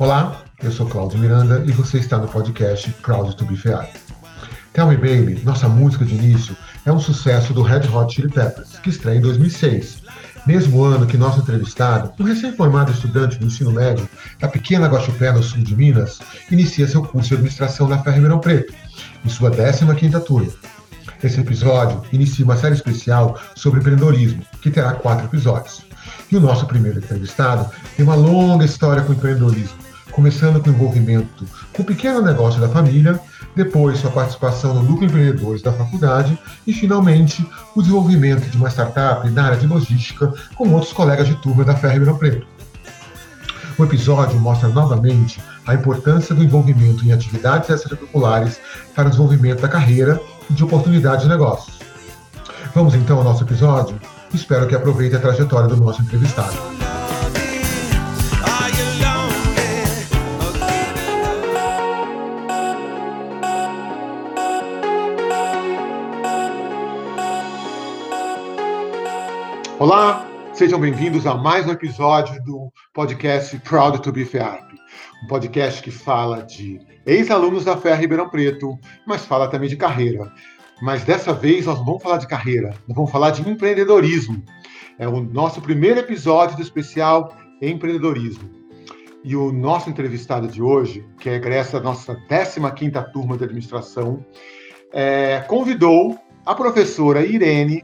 Olá, eu sou Cláudio Miranda e você está no podcast Proud to be Fair. Tell Me Baby, nossa música de início, é um sucesso do Red Hot Chili Peppers, que estreia em 2006. Mesmo ano que nosso entrevistado, um recém-formado estudante do ensino médio da pequena Guaxupé, no sul de Minas, inicia seu curso de administração na Ferro Ribeirão Preto, em sua 15ª turma. Esse episódio inicia uma série especial sobre empreendedorismo, que terá quatro episódios. E o nosso primeiro entrevistado tem uma longa história com empreendedorismo, começando com o envolvimento com o pequeno negócio da família, depois sua participação no Núcleo Empreendedores da faculdade e, finalmente, o desenvolvimento de uma startup na área de logística com outros colegas de turma da Ferro Ribeirão Preto. O episódio mostra novamente a importância do envolvimento em atividades extracurriculares para o desenvolvimento da carreira e de oportunidades de negócios. Vamos então ao nosso episódio? Espero que aproveite a trajetória do nosso entrevistado. Olá, sejam bem-vindos a mais um episódio do podcast Proud to be FEARP, um podcast que fala de ex-alunos da FEA Ribeirão Preto, mas fala também de carreira. Mas dessa vez nós não vamos falar de carreira, nós vamos falar de empreendedorismo. É o nosso primeiro episódio do especial Empreendedorismo. E o nosso entrevistado de hoje, que é egressa da nossa 15ª turma de administração, é, convidou a professora Irene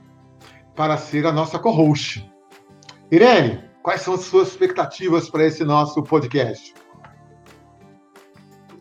para ser a nossa co-host. Irene, quais são as suas expectativas para esse nosso podcast?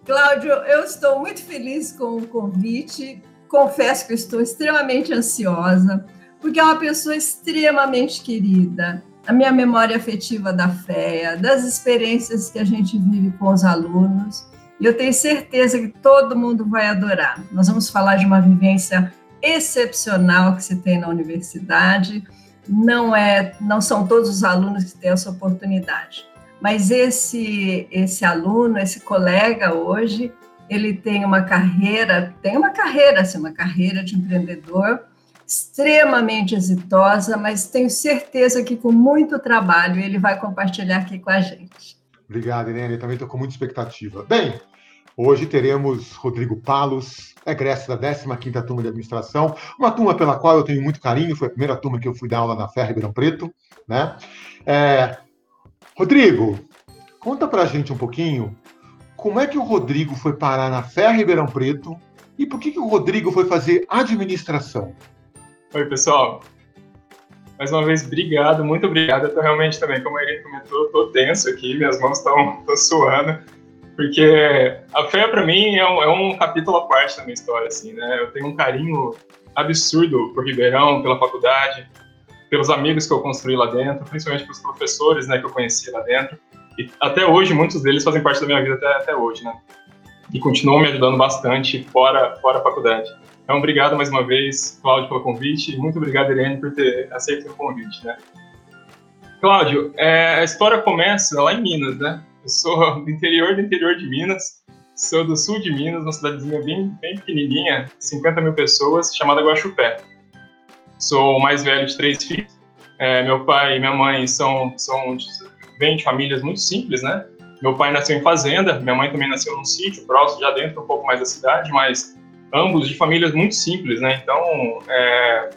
Cláudio, eu estou muito feliz com o convite confesso que estou extremamente ansiosa, porque é uma pessoa extremamente querida. A minha memória afetiva da FEA, das experiências que a gente vive com os alunos, e eu tenho certeza que todo mundo vai adorar. Nós vamos falar de uma vivência excepcional que se tem na universidade. Não é, não são todos os alunos que têm essa oportunidade, mas esse esse aluno, esse colega hoje, ele tem uma carreira, tem uma carreira, assim, uma carreira de empreendedor extremamente exitosa, mas tenho certeza que com muito trabalho ele vai compartilhar aqui com a gente. Obrigado, Irene. Também estou com muita expectativa. Bem, hoje teremos Rodrigo Palos, egresso da 15ª Turma de Administração, uma turma pela qual eu tenho muito carinho, foi a primeira turma que eu fui dar aula na Ferro Ribeirão Preto, né? É... Rodrigo, conta pra gente um pouquinho como é que o Rodrigo foi parar na Fé Ribeirão Preto e por que, que o Rodrigo foi fazer administração? Oi, pessoal. Mais uma vez, obrigado, muito obrigado. Eu tô realmente também, como Irene comentou, tô tenso aqui, minhas mãos estão suando, porque a fé, para mim, é um, é um, capítulo à parte da minha história, assim, né? Eu tenho um carinho absurdo por Ribeirão, pela faculdade, pelos amigos que eu construí lá dentro, principalmente pelos professores, né, que eu conheci lá dentro. E até hoje, muitos deles fazem parte da minha vida até, até hoje, né? E continuam me ajudando bastante fora, fora a faculdade. Então, obrigado mais uma vez, Cláudio, pelo convite. E muito obrigado, Irene, por ter aceito o convite, né? Cláudio, é, a história começa lá em Minas, né? Eu sou do interior do interior de Minas, sou do sul de Minas, uma cidadezinha bem, bem pequenininha, 50 mil pessoas, chamada Guaxupé. Sou o mais velho de três filhos. É, meu pai e minha mãe são, são vem de famílias muito simples, né? Meu pai nasceu em fazenda, minha mãe também nasceu num sítio próximo, já dentro um pouco mais da cidade, mas ambos de famílias muito simples, né? Então, é...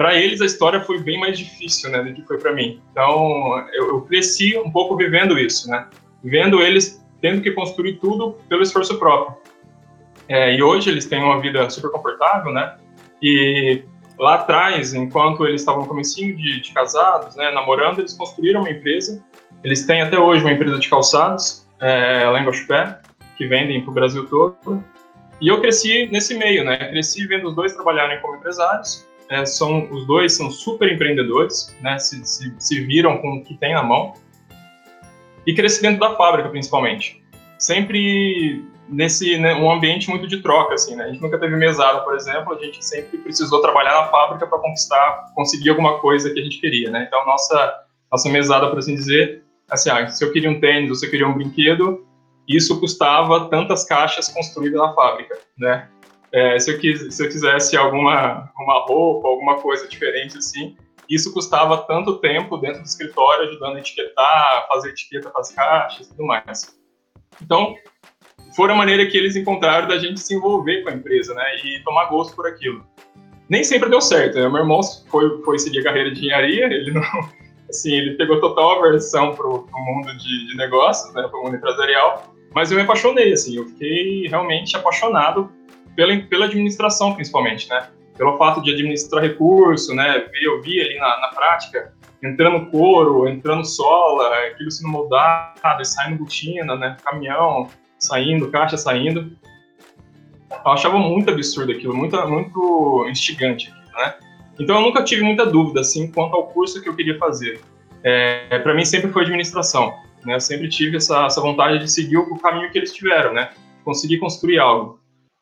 para eles a história foi bem mais difícil, né, do que foi para mim. Então, eu, eu, cresci um pouco vivendo isso, né? Vendo eles tendo que construir tudo pelo esforço próprio. É, e hoje eles têm uma vida super confortável, né? E lá atrás, enquanto eles estavam no comecinho de, de, casados, né, namorando, eles construíram uma empresa. Eles têm até hoje uma empresa de calçados, é, lá em que vendem para o Brasil todo. E eu cresci nesse meio, né? Cresci vendo os dois trabalharem como empresários. É, são os dois são super empreendedores, né? Se, se, se viram com o que tem na mão. E cresci dentro da fábrica, principalmente. Sempre nesse né, um ambiente muito de troca, assim, né? A gente nunca teve mesada, por exemplo, a gente sempre precisou trabalhar na fábrica para conquistar, conseguir alguma coisa que a gente queria, né? Então, nossa, nossa mesada, por assim dizer, assim, ah, se eu queria um tênis ou se eu queria um brinquedo, isso custava tantas caixas construídas na fábrica, né? É, se, eu quis, se eu quisesse alguma uma roupa, alguma coisa diferente, assim, isso custava tanto tempo dentro do escritório, ajudando a etiquetar, fazer etiqueta para as caixas e tudo mais. Então, foi a maneira que eles encontraram da gente se envolver com a empresa, né, e tomar gosto por aquilo. Nem sempre deu certo. Né? Meu irmão foi, foi seguir a carreira de engenharia, ele não, assim, ele pegou total aversão para o mundo de, de negócios, né, para o mundo empresarial, mas eu me apaixonei, assim, eu fiquei realmente apaixonado pela, pela administração, principalmente, né, pelo fato de administrar recurso, né, eu vi ali na, na prática, entrando couro, entrando sola, aquilo sendo moldado, saindo botina, né, caminhão saindo, caixa saindo. Eu achava muito absurdo aquilo, muito, muito instigante, né. Então eu nunca tive muita dúvida, assim, quanto ao curso que eu queria fazer. É, para mim sempre foi administração, né, eu sempre tive essa, essa vontade de seguir o caminho que eles tiveram, né, conseguir construir algo.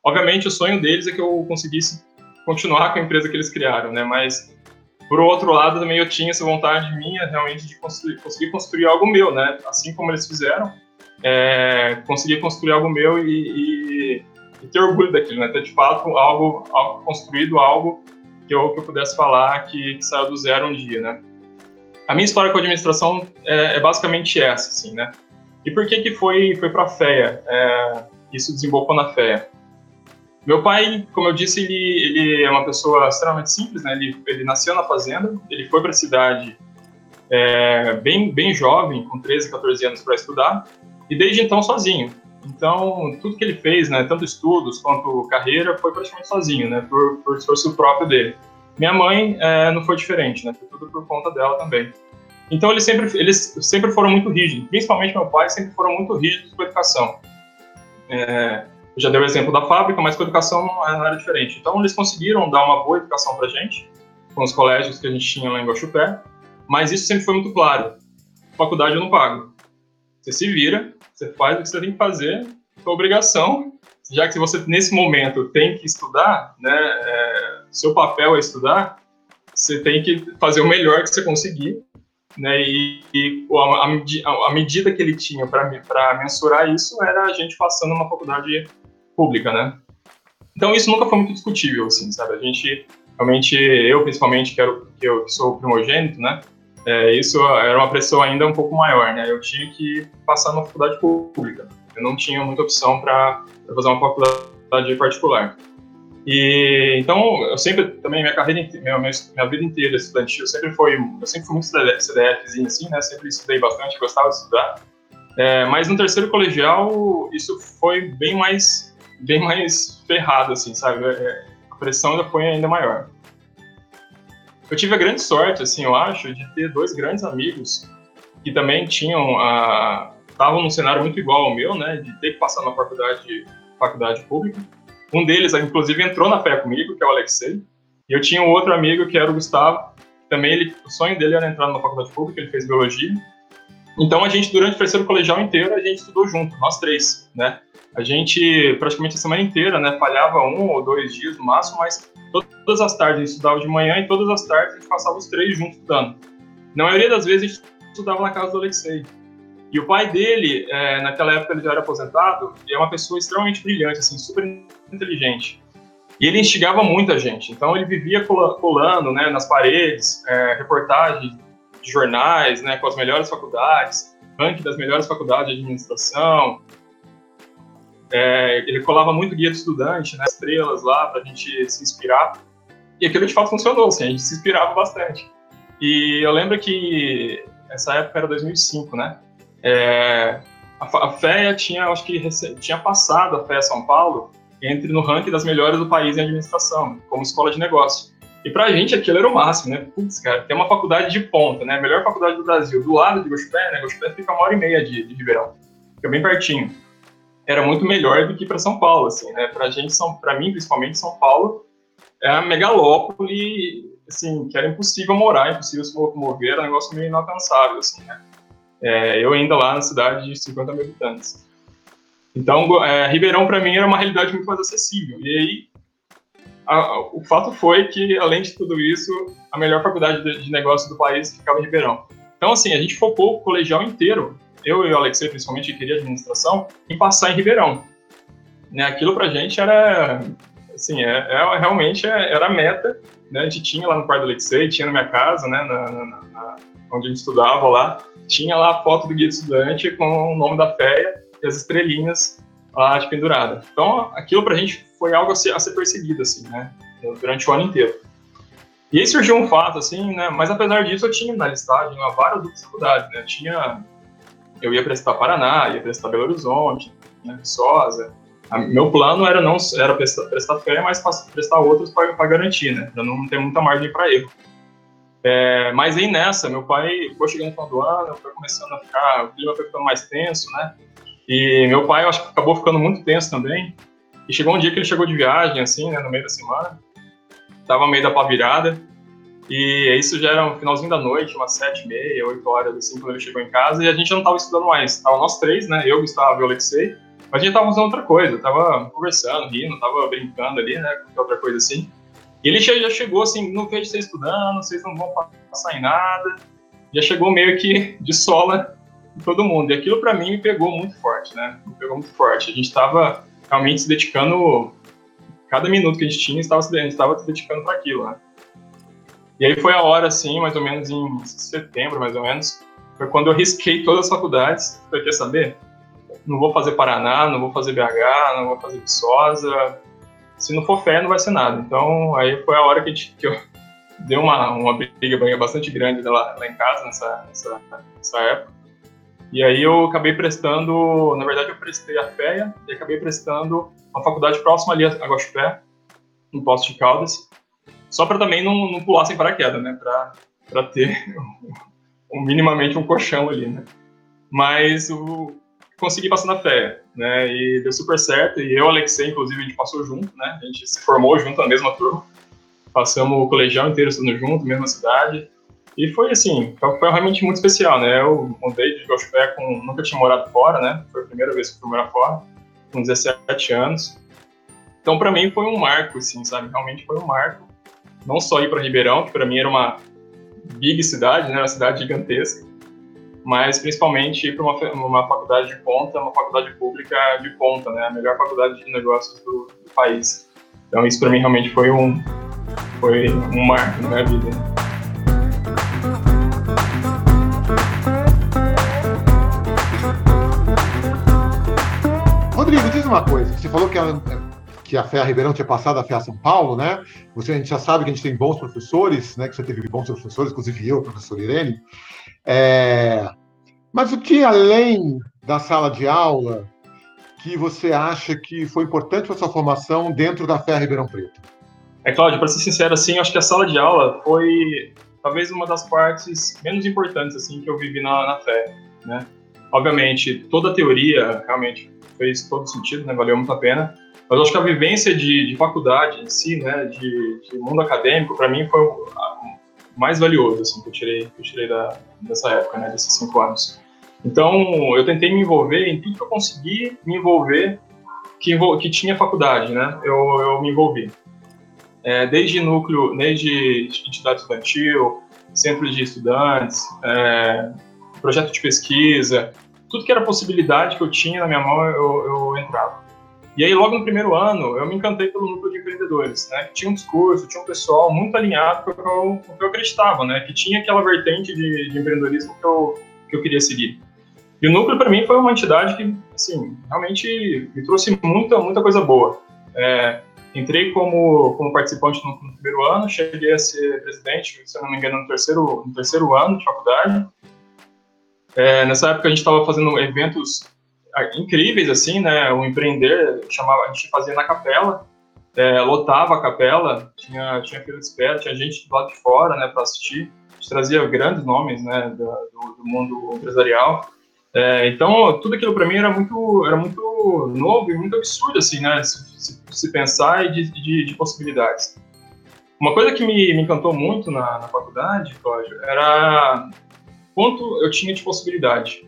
Obviamente o sonho deles é que eu conseguisse continuar com a empresa que eles criaram, né? Mas por outro lado também eu tinha essa vontade minha realmente de construir, conseguir construir algo meu, né? Assim como eles fizeram, é, conseguir construir algo meu e, e, e, ter orgulho daquilo, né? Ter de fato algo, algo construído, algo que eu, que eu pudesse falar que, que saiu do zero um dia, né? A minha história com a administração é, é basicamente essa, assim, né? E por que que foi foi para a FEA? É, isso desembocou na FEA. Meu pai, como eu disse, ele, ele é uma pessoa extremamente simples, né? Ele, ele nasceu na fazenda, ele foi para a cidade é, bem, bem jovem, com 13, 14 anos para estudar, e desde então sozinho. Então, tudo que ele fez, né, tanto estudos quanto carreira, foi praticamente sozinho, né, por, por esforço próprio dele. Minha mãe é, não foi diferente, né, foi tudo por conta dela também. Então, eles sempre, eles sempre foram muito rígidos, principalmente meu pai, sempre foram muito rígidos com a educação. É, já deu o exemplo da fábrica, mas com a educação não era diferente. Então, eles conseguiram dar uma boa educação para a gente, com os colégios que a gente tinha lá em Guaxupé, mas isso sempre foi muito claro. Faculdade eu não pago. Você se vira, você faz o que você tem que fazer, sua obrigação, já que você, nesse momento, tem que estudar, né, é, seu papel é estudar, você tem que fazer o melhor que você conseguir, né, e, e a, a, a, medida que ele tinha para mensurar isso era a gente passando uma faculdade pública, né? Então isso nunca foi muito discutível, assim, sabe? A gente, realmente, eu principalmente, que, era, que eu sou primogênito, né? É, isso era uma pressão ainda um pouco maior, né? Eu tinha que passar numa faculdade pública. Eu não tinha muita opção para fazer uma faculdade particular. E então eu sempre também minha carreira minha, minha vida inteira estudantil sempre foi eu sempre fui muito CDFzinho assim, né? Sempre estudei bastante, gostava de estudar. É, mas no terceiro colegial isso foi bem mais bem mais ferrado, assim, sabe? É, a pressão ainda foi ainda maior. Eu tive a grande sorte, assim, eu acho, de ter dois grandes amigos que também tinham a estavam num cenário muito igual ao meu, né, de ter que passar na faculdade faculdade pública. Um deles, inclusive, entrou na fé comigo, que é o Alexei. E eu tinha um outro amigo que era o Gustavo. Também ele, o sonho dele era entrar na faculdade pública, ele fez biologia. Então a gente durante o terceiro colegial inteiro a gente estudou junto, nós três, né? A gente, praticamente a semana inteira, né, falhava um ou dois dias no máximo, mas todas as tardes a gente estudava de manhã e todas as tardes a gente passava os três juntos estudando. Na maioria das vezes a gente estudava na casa do Alexei. E o pai dele, é, naquela época ele já era aposentado, e é uma pessoa extremamente brilhante, assim, super inteligente. E ele instigava muita gente. Então ele vivia colando, né, nas paredes, é, reportagens de jornais, né, com as melhores faculdades, ranking das melhores faculdades de administração, é, ele colava muito guia do estudante, né, estrelas lá, para a gente se inspirar. E aquilo de fato funcionou, assim, a gente se inspirava bastante. E eu lembro que essa época era 2005, né? É, a, FEA tinha, acho que tinha passado a FEA São Paulo entre no ranking das melhores do país em administração, como escola de negócio. E pra gente aquilo era o máximo, né? Putz, cara, tem uma faculdade de ponta, né? A melhor faculdade do Brasil, do lado de Gospé, né? Gospé fica uma hora e meia de, de Ribeirão. Fica bem pertinho era muito melhor do que para São Paulo, assim, né? Para gente, para mim principalmente São Paulo é a megalópole, assim, que era impossível morar, impossível se locomover, era um negócio meio inalcançável, assim, né? É, eu ainda lá na cidade de 50 mil habitantes. Então, é, Ribeirão para mim era uma realidade muito mais acessível. E aí, a, o fato foi que, além de tudo isso, a melhor faculdade de, de negócio do país ficava em Ribeirão. Então, assim, a gente focou o colegial inteiro eu e o Alexei, principalmente, que queria administração, em passar em Ribeirão. Né, aquilo pra gente era, assim, é, é realmente é, era a meta né, a gente tinha lá no quarto do Alexei, tinha na minha casa, né, na, na, na, onde a gente estudava lá, tinha lá a foto do guia de estudante com o nome da FEA e as estrelinhas lá de pendurada. Então, aquilo pra gente foi algo a ser, a ser perseguido, assim, né, durante o ano inteiro. E aí surgiu um fato, assim, né, mas apesar disso eu tinha na listagem várias outras faculdades, né, tinha, eu ia prestar Paraná, ia prestar Belo Horizonte, né, Viçosa, a, meu plano era não era prestar, prestar fé, mas prestar outros para garantir, né? Para não ter muita margem para erro. É, mas aí nessa, meu pai chegando no final do ano, foi começando a ficar, o clima foi ficando mais tenso, né? E meu pai, eu acho que acabou ficando muito tenso também. E chegou um dia que ele chegou de viagem, assim, né, no meio da semana. Tava meio da pá virada. E isso já era no finalzinho da noite, umas sete e meia, oito horas, assim, quando ele chegou em casa. E a gente não tava estudando mais. Tava nós três, né? Eu, Gustavo e o Alexei. Mas a gente tava fazendo outra coisa, tava conversando, rindo, tava brincando ali, né, com outra coisa assim. E ele já chegou assim, não vejo vocês estudando, vocês não vão passar em nada. Já chegou meio que de sola em todo mundo. E aquilo para mim me pegou muito forte, né? Me pegou muito forte. A gente estava realmente se dedicando, cada minuto que a gente tinha, estava estava se dedicando para aquilo, né? E aí foi a hora, assim, mais ou menos em setembro, mais ou menos, foi quando eu risquei todas as faculdades. Foi, quer saber? não vou fazer Paraná, não vou fazer BH, não vou fazer Viçosa. Se não for fé, não vai ser nada. Então, aí foi a hora que, que eu dei uma, uma briga bastante grande lá, lá em casa, nessa, nessa, nessa, época. E aí eu acabei prestando, na verdade eu prestei a FEA e acabei prestando uma faculdade próxima ali a Guaxupé, no Posto de Caldas, só para também não, não pular sem paraquedas, né? Para ter um, minimamente um colchão ali, né? Mas o, consegui passar na fé, né? E deu super certo. E eu Alexei, inclusive, a gente passou junto, né? A gente se formou junto na mesma turma. Passamos o colegial inteiro estudando junto, mesma cidade. E foi assim, foi realmente muito especial, né? Eu mudei de Gospé com. Nunca tinha morado fora, né? Foi a primeira vez que fui morar fora, com 17 anos. Então, para mim, foi um marco, assim, sabe? Realmente foi um marco. Não só ir para Ribeirão, que para mim era uma big cidade, né? Uma cidade gigantesca mas principalmente ir para uma, uma faculdade de ponta, uma faculdade pública de ponta, né? A melhor faculdade de negócios do, do país. Então isso para mim realmente foi um foi um marco na minha vida. Rodrigo, diz uma coisa. Você falou que a, que a FEA Ribeirão tinha passado a FEA São Paulo, né? Você, a gente já sabe que a gente tem bons professores, né? Que você teve bons professores, inclusive eu, professor Irene. É, mas o que além da sala de aula que você acha que foi importante para sua formação dentro da Fé Ribeirão Preto? É, Cláudio, para ser sincero, assim, acho que a sala de aula foi talvez uma das partes menos importantes assim que eu vivi na, na fé, né? Obviamente, toda a teoria realmente fez todo sentido, né? Valeu muito a pena. Mas acho que a vivência de, de faculdade em si, né, de, de mundo acadêmico, para mim foi mais valioso assim, que eu tirei, que eu tirei da, dessa época, né, desses cinco anos. Então, eu tentei me envolver em tudo que eu consegui me envolver que, que tinha faculdade, né? Eu, eu me envolvi. É, desde núcleo, desde entidade estudantil, centro de estudantes, é, projeto de pesquisa, tudo que era possibilidade que eu tinha na minha mão, eu, eu entrava. E aí, logo no primeiro ano, eu me encantei pelo núcleo de empreendedores, né? Tinha um discurso, tinha um pessoal muito alinhado com o que eu, com o que eu acreditava, né? Que tinha aquela vertente de, de empreendedorismo que eu, que eu queria seguir. E o núcleo, para mim, foi uma entidade que, assim, realmente me trouxe muita, muita coisa boa. É, entrei como, como participante no, no, primeiro ano, cheguei a ser presidente, se eu não me engano, no terceiro, no terceiro ano de faculdade. É, nessa época, a gente estava fazendo eventos incríveis, assim, né? O empreender, chamava, a gente fazia na capela, é, lotava a capela, tinha, tinha fila de espera, tinha gente do lado de fora, né, para assistir. A gente trazia grandes nomes, né, do, do mundo empresarial. É, então, tudo aquilo para mim era muito, era muito novo e muito absurdo, assim, né, se, se pensar e de, de, de, possibilidades. Uma coisa que me, me encantou muito na, na faculdade, Cláudio, era quanto eu tinha de possibilidade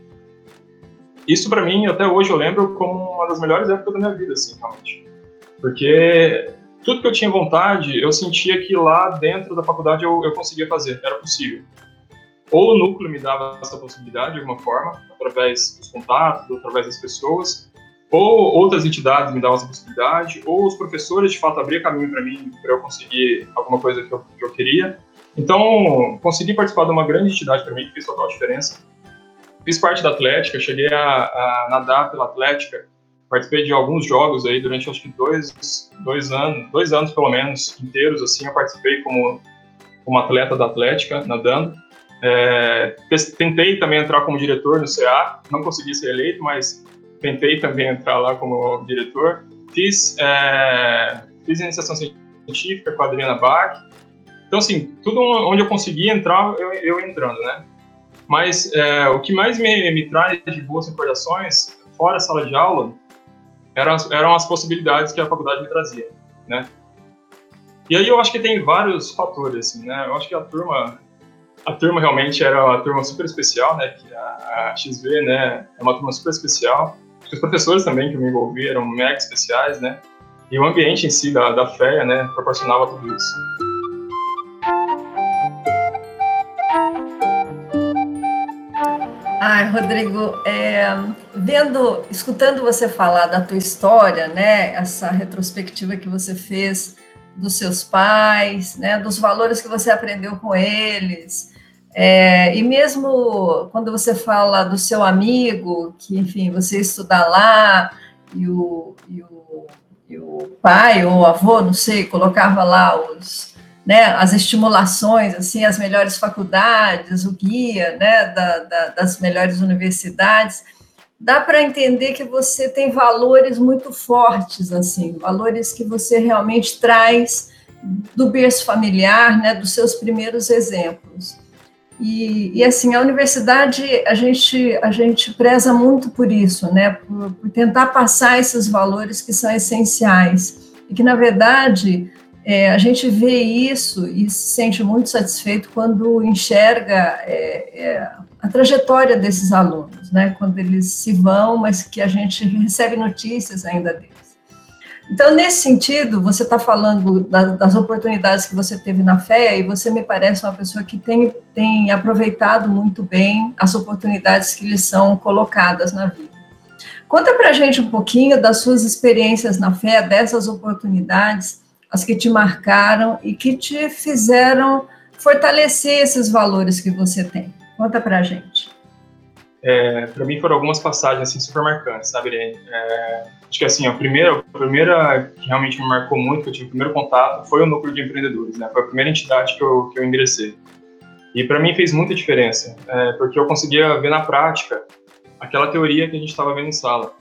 isso para mim, até hoje eu lembro como uma das melhores épocas da minha vida, assim, realmente. Porque tudo que eu tinha vontade, eu sentia que lá dentro da faculdade eu, eu conseguia fazer, era possível. Ou o núcleo me dava essa possibilidade de alguma forma, através dos contatos, através das pessoas, ou outras entidades me davam essa possibilidade, ou os professores de fato abriam caminho para mim, para eu conseguir alguma coisa que eu, que eu queria. Então, consegui participar de uma grande entidade para mim, fez total diferença. Fiz parte da Atlética, cheguei a, a, nadar pela Atlética, participei de alguns jogos aí durante acho que dois, dois anos, dois anos pelo menos inteiros, assim, eu participei como, como atleta da Atlética, nadando. É, tentei também entrar como diretor no CA, não consegui ser eleito, mas tentei também entrar lá como diretor. Fiz, é, fiz iniciação científica com a Adriana Bach. Então, assim, tudo onde eu consegui entrar, eu, eu entrando, né? Mas é, o que mais me, me traz de boas recordações, fora a sala de aula, eram, eram as possibilidades que a faculdade me trazia, né? E aí eu acho que tem vários fatores, assim, né? Eu acho que a turma a turma realmente era uma turma super especial, né? Que a, a XV, né, é uma turma super especial. Os professores também que me envolvi eram mega especiais, né? E o ambiente em si da, da FEA, né, proporcionava tudo isso. Ai, Rodrigo, é, vendo, escutando você falar da tua história, né, essa retrospectiva que você fez dos seus pais, né, dos valores que você aprendeu com eles, é, e mesmo quando você fala do seu amigo, que, enfim, você estuda lá, e o, e o, e o pai ou avô, não sei, colocava lá os, né, as estimulações, assim, as melhores faculdades, o guia né, da, da, das melhores universidades, dá para entender que você tem valores muito fortes, assim, valores que você realmente traz do berço familiar, né, dos seus primeiros exemplos. E, e, assim, a universidade, a gente, a gente preza muito por isso, né? Por, por, tentar passar esses valores que são essenciais. E que, na verdade, é, a gente vê isso e se sente muito satisfeito quando enxerga é, é, a trajetória desses alunos, né? Quando eles se vão, mas que a gente recebe notícias ainda deles. Então, nesse sentido, você está falando das oportunidades que você teve na fé, e você me parece uma pessoa que tem, tem aproveitado muito bem as oportunidades que lhe são colocadas na vida. Conta para a gente um pouquinho das suas experiências na fé, dessas oportunidades, as que te marcaram e que te fizeram fortalecer esses valores que você tem. Conta para a gente. É, para mim foram algumas passagens assim, super marcantes, sabe, Irene? É, acho que assim, a primeira, a primeira que realmente me marcou muito, que eu tive o primeiro contato, foi o Núcleo de Empreendedores, né? Foi a primeira entidade que eu, que eu ingressei. E para mim fez muita diferença, é, porque eu conseguia ver na prática aquela teoria que a gente estava vendo em sala.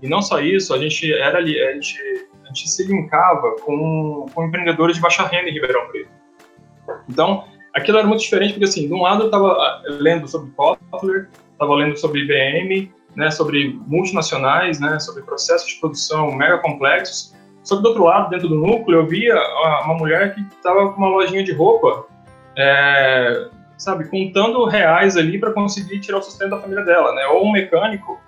E não só isso, a gente era ali, a gente, gente se linkava com, com empreendedores de baixa renda em Ribeirão Preto. Então, aquilo era muito diferente, porque assim, de um lado eu estava ah, lendo sobre Kotler, estava lendo sobre IBM, né, sobre multinacionais, né, sobre processos de produção mega complexos. Só que do outro lado, dentro do núcleo, eu via uma mulher que estava com uma lojinha de roupa, é, sabe, contando reais ali para conseguir tirar o sustento da família dela, né? Ou um mecânico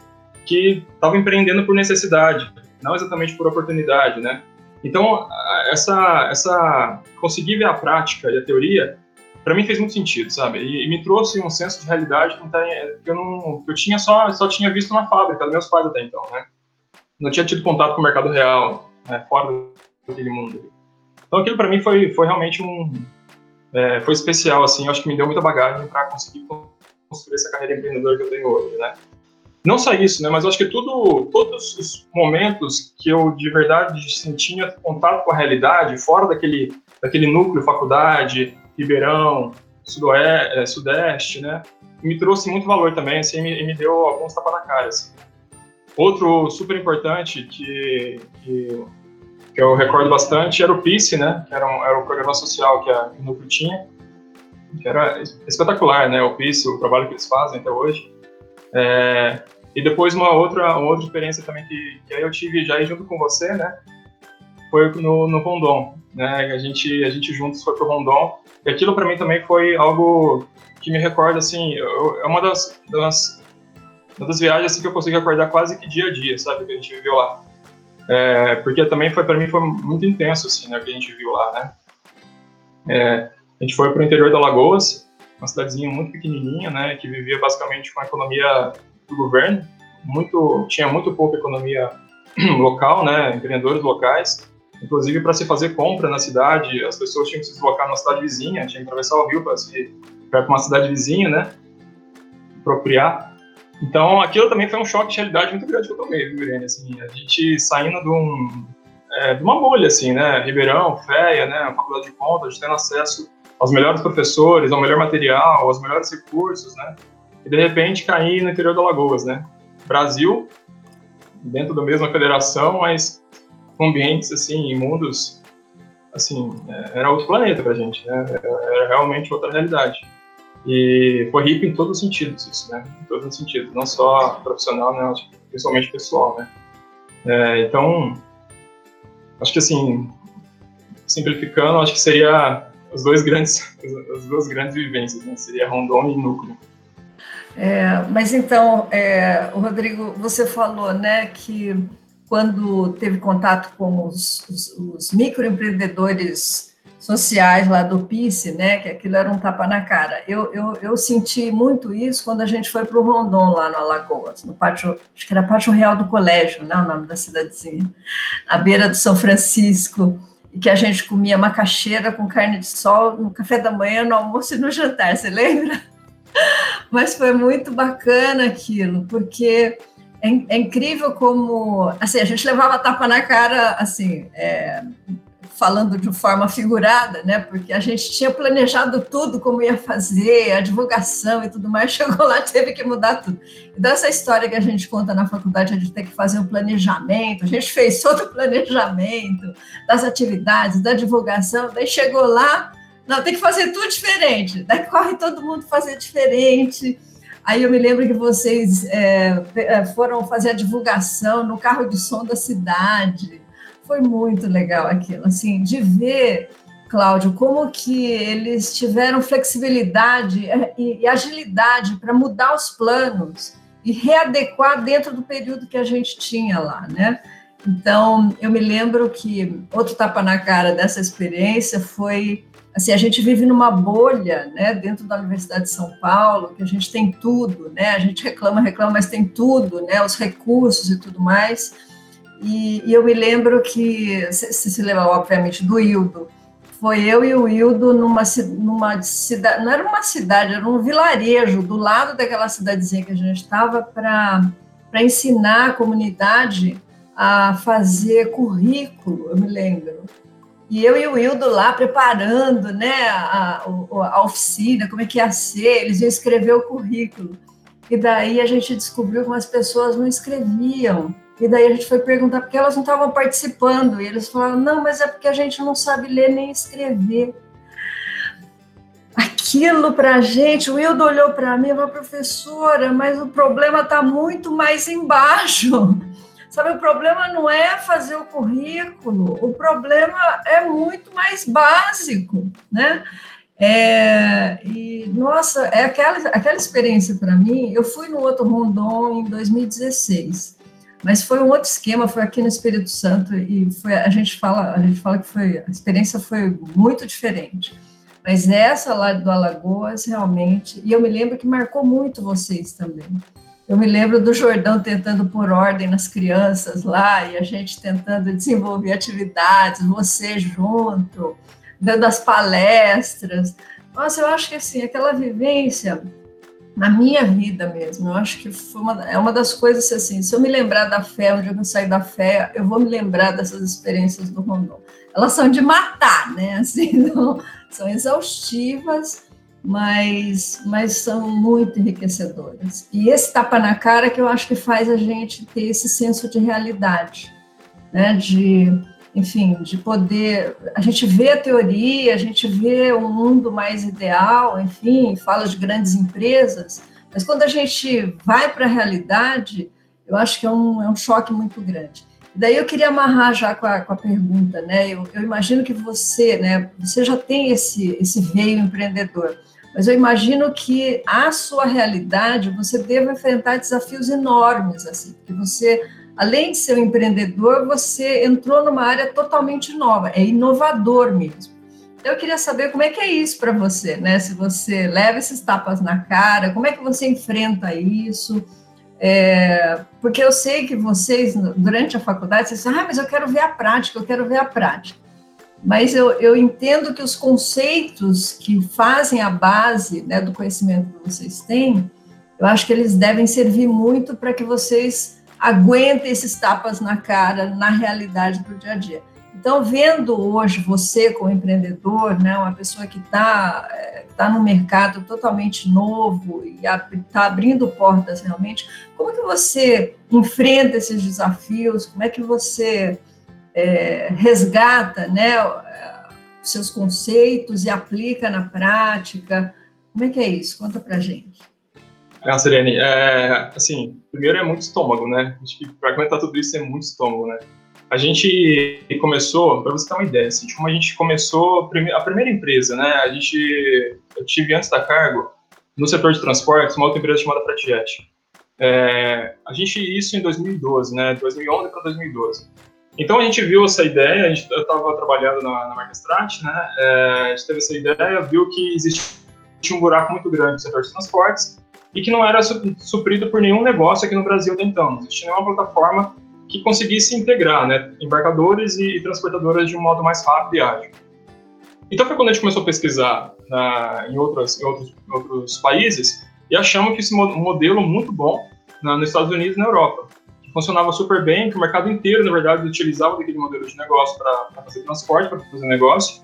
que estava empreendendo por necessidade, não exatamente por oportunidade, né? Então, essa, essa conseguir ver a prática e a teoria para mim fez muito sentido, sabe? E, e, me trouxe um senso de realidade que, tá, que eu não, que eu tinha só, só tinha visto na fábrica dos meus pais até então, né? Não tinha tido contato com o mercado real, né, fora daquele mundo. Então aquilo para mim foi, foi realmente um, é, foi especial, assim. Eu acho que me deu muita bagagem para conseguir construir essa carreira empreendedora que eu tenho hoje, né? Não só isso, né? Mas eu acho que tudo, todos os momentos que eu de verdade sentia contato com a realidade, fora daquele, daquele núcleo, faculdade, Ribeirão, sudoeste, é, Sudeste, né? Me trouxe muito valor também, assim, e me, deu alguns tapas na cara, assim. Outro super importante que, que, que, eu recordo bastante era o PICE, né? Que era um, era um programa social que, a, o Núcleo tinha, que era espetacular, né? O PICE, o trabalho que eles fazem até hoje. É, e depois uma outra, uma outra experiência também que, que aí eu tive já junto com você, né? Foi no, no Rondon, né? A gente, a gente juntos foi pro Rondon e aquilo para mim também foi algo que me recorda, assim, eu, é uma das, das, uma das viagens assim, que eu consegui acordar quase que dia a dia, sabe, que a gente viveu lá. É, porque também foi para mim foi muito intenso, assim, né, que a gente viu lá, né. É, a gente foi para o interior da Lagoas, uma cidadezinha muito pequenininha, né, que vivia basicamente com a economia do governo, muito tinha muito pouca economia local, né, empreendedores locais, inclusive para se fazer compra na cidade, as pessoas tinham que se deslocar na cidade vizinha, tinham que atravessar o rio para se para uma cidade vizinha, né, apropriar. Então, aquilo também foi um choque de realidade muito grande que eu tomei, viu, Irene? Assim, a gente saindo de, um, é, de uma bolha, assim, né? Ribeirão, FEA, né? Faculdade de contas, tendo acesso aos melhores professores, ao melhor material, aos melhores recursos, né? E, de repente, cair no interior da Lagoas, né? Brasil, dentro da mesma federação, mas com ambientes, assim, em mundos, assim, é, era outro planeta pra gente, né? Era realmente outra realidade. E foi rico em todos os sentidos isso, né? Em todos os sentidos, não só profissional, né? Principalmente pessoal, né? É, então, acho que assim, simplificando, acho que seria os dois grandes, as duas grandes vivências, né? Seria Rondon e Núcleo. É, mas então, é, Rodrigo, você falou, né, que quando teve contato com os, os, os microempreendedores sociais lá do PICE, né, que aquilo era um tapa na cara. Eu, eu, eu senti muito isso quando a gente foi para o Rondon, lá no Alagoas, no pátio, acho que era Pátio Real do Colégio, né, o nome da cidadezinha, à beira do São Francisco, e que a gente comia macaxeira com carne de sol no café da manhã, no almoço e no jantar, você lembra? Mas foi muito bacana aquilo, porque é, é incrível como, assim, a gente levava tapa na cara, assim, é, falando de forma figurada, né? Porque a gente tinha planejado tudo como ia fazer, a divulgação e tudo mais, chegou lá teve que mudar tudo. E dessa história que a gente conta na faculdade, a gente tem que fazer um planejamento, a gente fez todo o planejamento das atividades, da divulgação, daí chegou lá, não, tem que fazer tudo diferente, daí corre todo mundo fazer diferente. Aí eu me lembro que vocês é, foram fazer a divulgação no carro de som da cidade, foi muito legal aquilo, assim, de ver, Cláudio, como que eles tiveram flexibilidade é, e, agilidade para mudar os planos e readequar dentro do período que a gente tinha lá, né? Então, eu me lembro que outro tapa na cara dessa experiência foi assim, a gente vive numa bolha, né, dentro da Universidade de São Paulo, que a gente tem tudo, né? A gente reclama, reclama, mas tem tudo, né? Os recursos e tudo mais. E, e, eu me lembro que, se, se lembra, obviamente, do Hildo, foi eu e o Hildo numa, numa cidade, não era uma cidade, era um vilarejo do lado daquela cidadezinha que a gente estava para ensinar a comunidade a fazer currículo, eu me lembro. E eu e o Hildo lá preparando né, a, a oficina, como é que ia ser, eles iam escrever o currículo. E daí a gente descobriu que as pessoas não escreviam. E daí a gente foi perguntar porque elas não estavam participando. E eles falaram: não, mas é porque a gente não sabe ler nem escrever. Aquilo para a gente, o Wildo olhou para mim e falou: professora, mas o problema está muito mais embaixo. Sabe, o problema não é fazer o currículo, o problema é muito mais básico, né? É, e, nossa, é aquela, aquela experiência para mim. Eu fui no outro Rondon em 2016. Mas foi um outro esquema, foi aqui no Espírito Santo e foi, a gente fala, a gente fala que foi a experiência foi muito diferente. Mas essa lá do Alagoas realmente, e eu me lembro que marcou muito vocês também. Eu me lembro do Jordão tentando pôr ordem nas crianças lá e a gente tentando desenvolver atividades, você junto, dando as palestras. Nossa, eu acho que assim, aquela vivência na minha vida mesmo. Eu acho que foi uma, é uma das coisas assim, se eu me lembrar da fé, onde eu sair da fé, eu vou me lembrar dessas experiências do Rondon. Elas são de matar, né? Assim, não, são exaustivas, mas, mas são muito enriquecedoras. E esse tapa na cara que eu acho que faz a gente ter esse senso de realidade, né? De enfim, de poder. A gente vê a teoria, a gente vê um mundo mais ideal, enfim, fala de grandes empresas, mas quando a gente vai para a realidade, eu acho que é um, é um choque muito grande. Daí eu queria amarrar já com a, com a pergunta, né? Eu, eu, imagino que você, né? Você já tem esse, esse veio empreendedor, mas eu imagino que a sua realidade você deve enfrentar desafios enormes, assim, porque você além de ser um empreendedor, você entrou numa área totalmente nova, é inovador mesmo. Então, eu queria saber como é que é isso para você, né? Se você leva esses tapas na cara, como é que você enfrenta isso? É, porque eu sei que vocês, durante a faculdade, vocês dizem, ah, mas eu quero ver a prática, eu quero ver a prática. Mas eu, eu entendo que os conceitos que fazem a base né, do conhecimento que vocês têm, eu acho que eles devem servir muito para que vocês aguentem esses tapas na cara na realidade do dia a dia. Então, vendo hoje você como empreendedor, né, uma pessoa que está é, tá no mercado totalmente novo e está abrindo portas realmente, como que você enfrenta esses desafios? Como é que você é, resgata né, seus conceitos e aplica na prática? Como é que é isso? Conta para gente. Ah, Serene, é, assim, primeiro é muito estômago, né? Acho que para aguentar tudo isso é muito estômago, né? A gente começou, para você ter uma ideia, assim, como a gente começou a primeira empresa, né? A gente, eu tive antes da Cargo, no setor de transportes, uma outra empresa chamada Pratijet. É, a gente isso em 2012, né? 2011 para 2012. Então a gente viu essa ideia, a gente, eu estava trabalhando na, na marca Strat, né? É, a gente teve essa ideia, viu que existia um buraco muito grande no setor de transportes e que não era suprido por nenhum negócio aqui no Brasil até então. Não existia nenhuma plataforma que conseguisse integrar né, embarcadores e, e transportadoras de um modo mais rápido e ágil. Então foi quando a gente começou a pesquisar na, em, outras, em outros, outros países e achamos que esse modelo muito bom na, nos Estados Unidos e na Europa. Funcionava super bem, que o mercado inteiro, na verdade, utilizava aquele modelo de negócio para fazer transporte, para fazer negócio,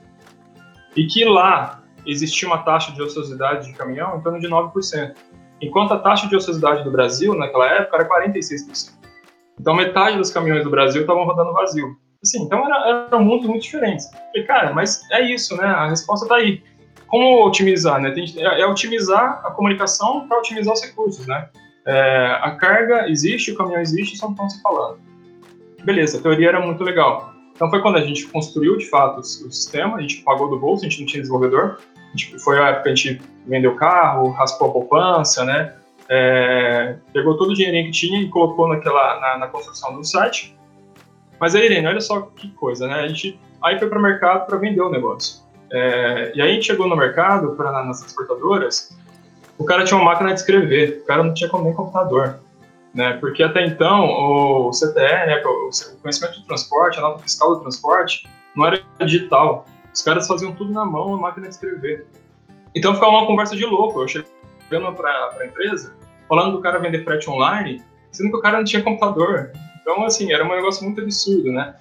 e que lá existia uma taxa de ociosidade de caminhão em torno de 9%, enquanto a taxa de ociosidade do Brasil, naquela época, era 46%. Então, metade dos caminhões do Brasil estavam rodando vazio. Assim, então, era, era muito diferente. Falei, cara, mas é isso, né? A resposta está aí. Como otimizar, né? Tem, é, é otimizar a comunicação para otimizar os recursos, né? É, a carga existe, o caminhão existe, só estão se falando. Beleza, a teoria era muito legal. Então foi quando a gente construiu de fato o, sistema, a gente pagou do bolso, a gente não tinha desenvolvedor. A gente, foi a época que a gente vendeu carro, raspou a poupança, né? é, pegou todo o dinheirinho que tinha e colocou naquela, na, na, construção do site. Mas aí, Irene, olha só que coisa, né? A gente aí foi para o mercado para vender o negócio. É, e aí a gente chegou no mercado, para nas transportadoras, o cara tinha uma máquina de escrever, o cara não tinha nem computador. Né? Porque até então o CTE, né, o conhecimento de transporte, a nota fiscal do transporte, não era digital. Os caras faziam tudo na mão, na máquina de escrever. Então ficava uma conversa de louco. Eu cheguei para a empresa, falando do cara vender frete online, sendo que o cara não tinha computador. Então, assim, era um negócio muito absurdo, né?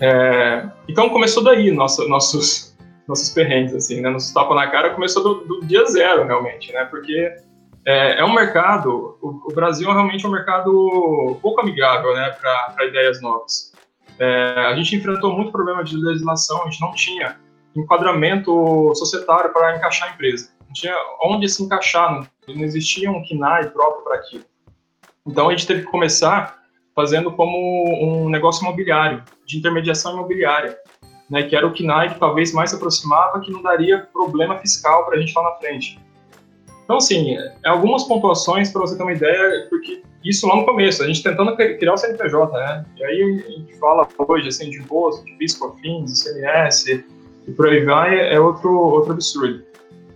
É, então, começou daí nosso, nossos, nossos perrengues, assim, né? Nosso tapa na cara começou do, do dia zero, realmente, né? Porque é, é um mercado, o, o, Brasil é realmente um mercado pouco amigável, né, para ideias novas. É, a gente enfrentou muito problema de legislação, a gente não tinha enquadramento societário para encaixar a empresa não tinha onde se encaixar, não, não existia um KNAI próprio para aquilo. Então a gente teve que começar fazendo como um negócio imobiliário, de intermediação imobiliária, né, que era o que talvez mais se aproximava, que não daria problema fiscal para a gente lá na frente. Então, assim, é algumas pontuações para você ter uma ideia, porque isso lá no começo, a gente tentando criar o CNPJ, né? E aí a gente fala hoje, assim, de imposto, de PIS, COFINS, ICMS, e por aí vai, é outro, outro absurdo.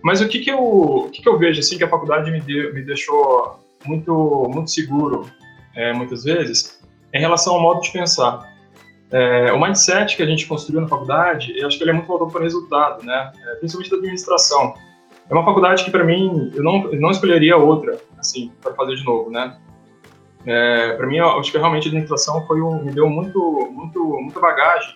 Mas o que, que, eu, o que, que eu vejo, assim, que a faculdade me, de, me deixou muito, muito seguro, é, muitas vezes, em relação ao modo de pensar. É, o mindset que a gente construiu na faculdade, eu acho que ele é muito voltado para o resultado, né? É, principalmente da administração. É uma faculdade que, para mim, eu não, eu não escolheria outra, assim, para fazer de novo, né? É, para mim, eu acho que realmente a administração foi um, me deu muito, muito, muita bagagem,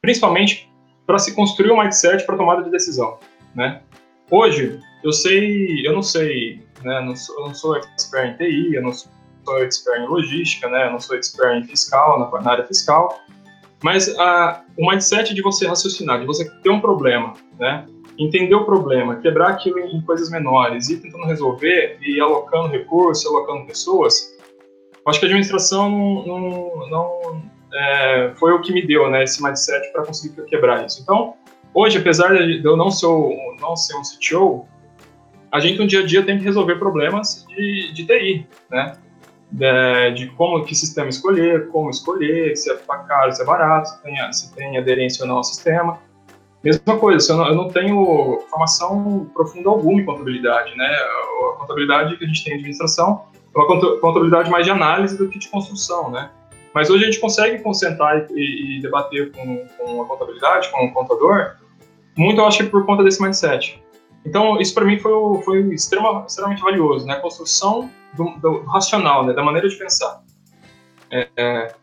principalmente para se construir um mindset para tomada de decisão, né? Hoje, eu sei, eu não sei, né, não sou, eu não sou expert em TI, eu não sou expert em logística, né, não sou expert em fiscal, na, área fiscal, mas a, o mindset de você raciocinar, de você ter um problema, né, entender o problema, quebrar aquilo em coisas menores, ir tentando resolver e alocando recursos, alocando pessoas, acho que a administração não, não é, foi o que me deu, né, esse mindset para conseguir quebrar isso. Então, Hoje, apesar de eu não ser, não ser um CTO, a gente no dia a dia tem que resolver problemas de, de TI, né? De, de, como que sistema escolher, como escolher, se é caro, se é barato, se tem, se tem aderência ou não ao sistema. Mesma coisa, eu, não, eu não tenho formação profunda alguma em contabilidade, né? A contabilidade que a gente tem em administração uma contabilidade mais de análise do que de construção, né? Mas hoje a gente consegue concentrar e, e debater com, com a contabilidade, com o contador, muito eu acho que por conta desse mindset. Então, isso para mim foi, foi extrema, extremamente valioso, né? A construção do, do, racional, né? da maneira de pensar. É, é,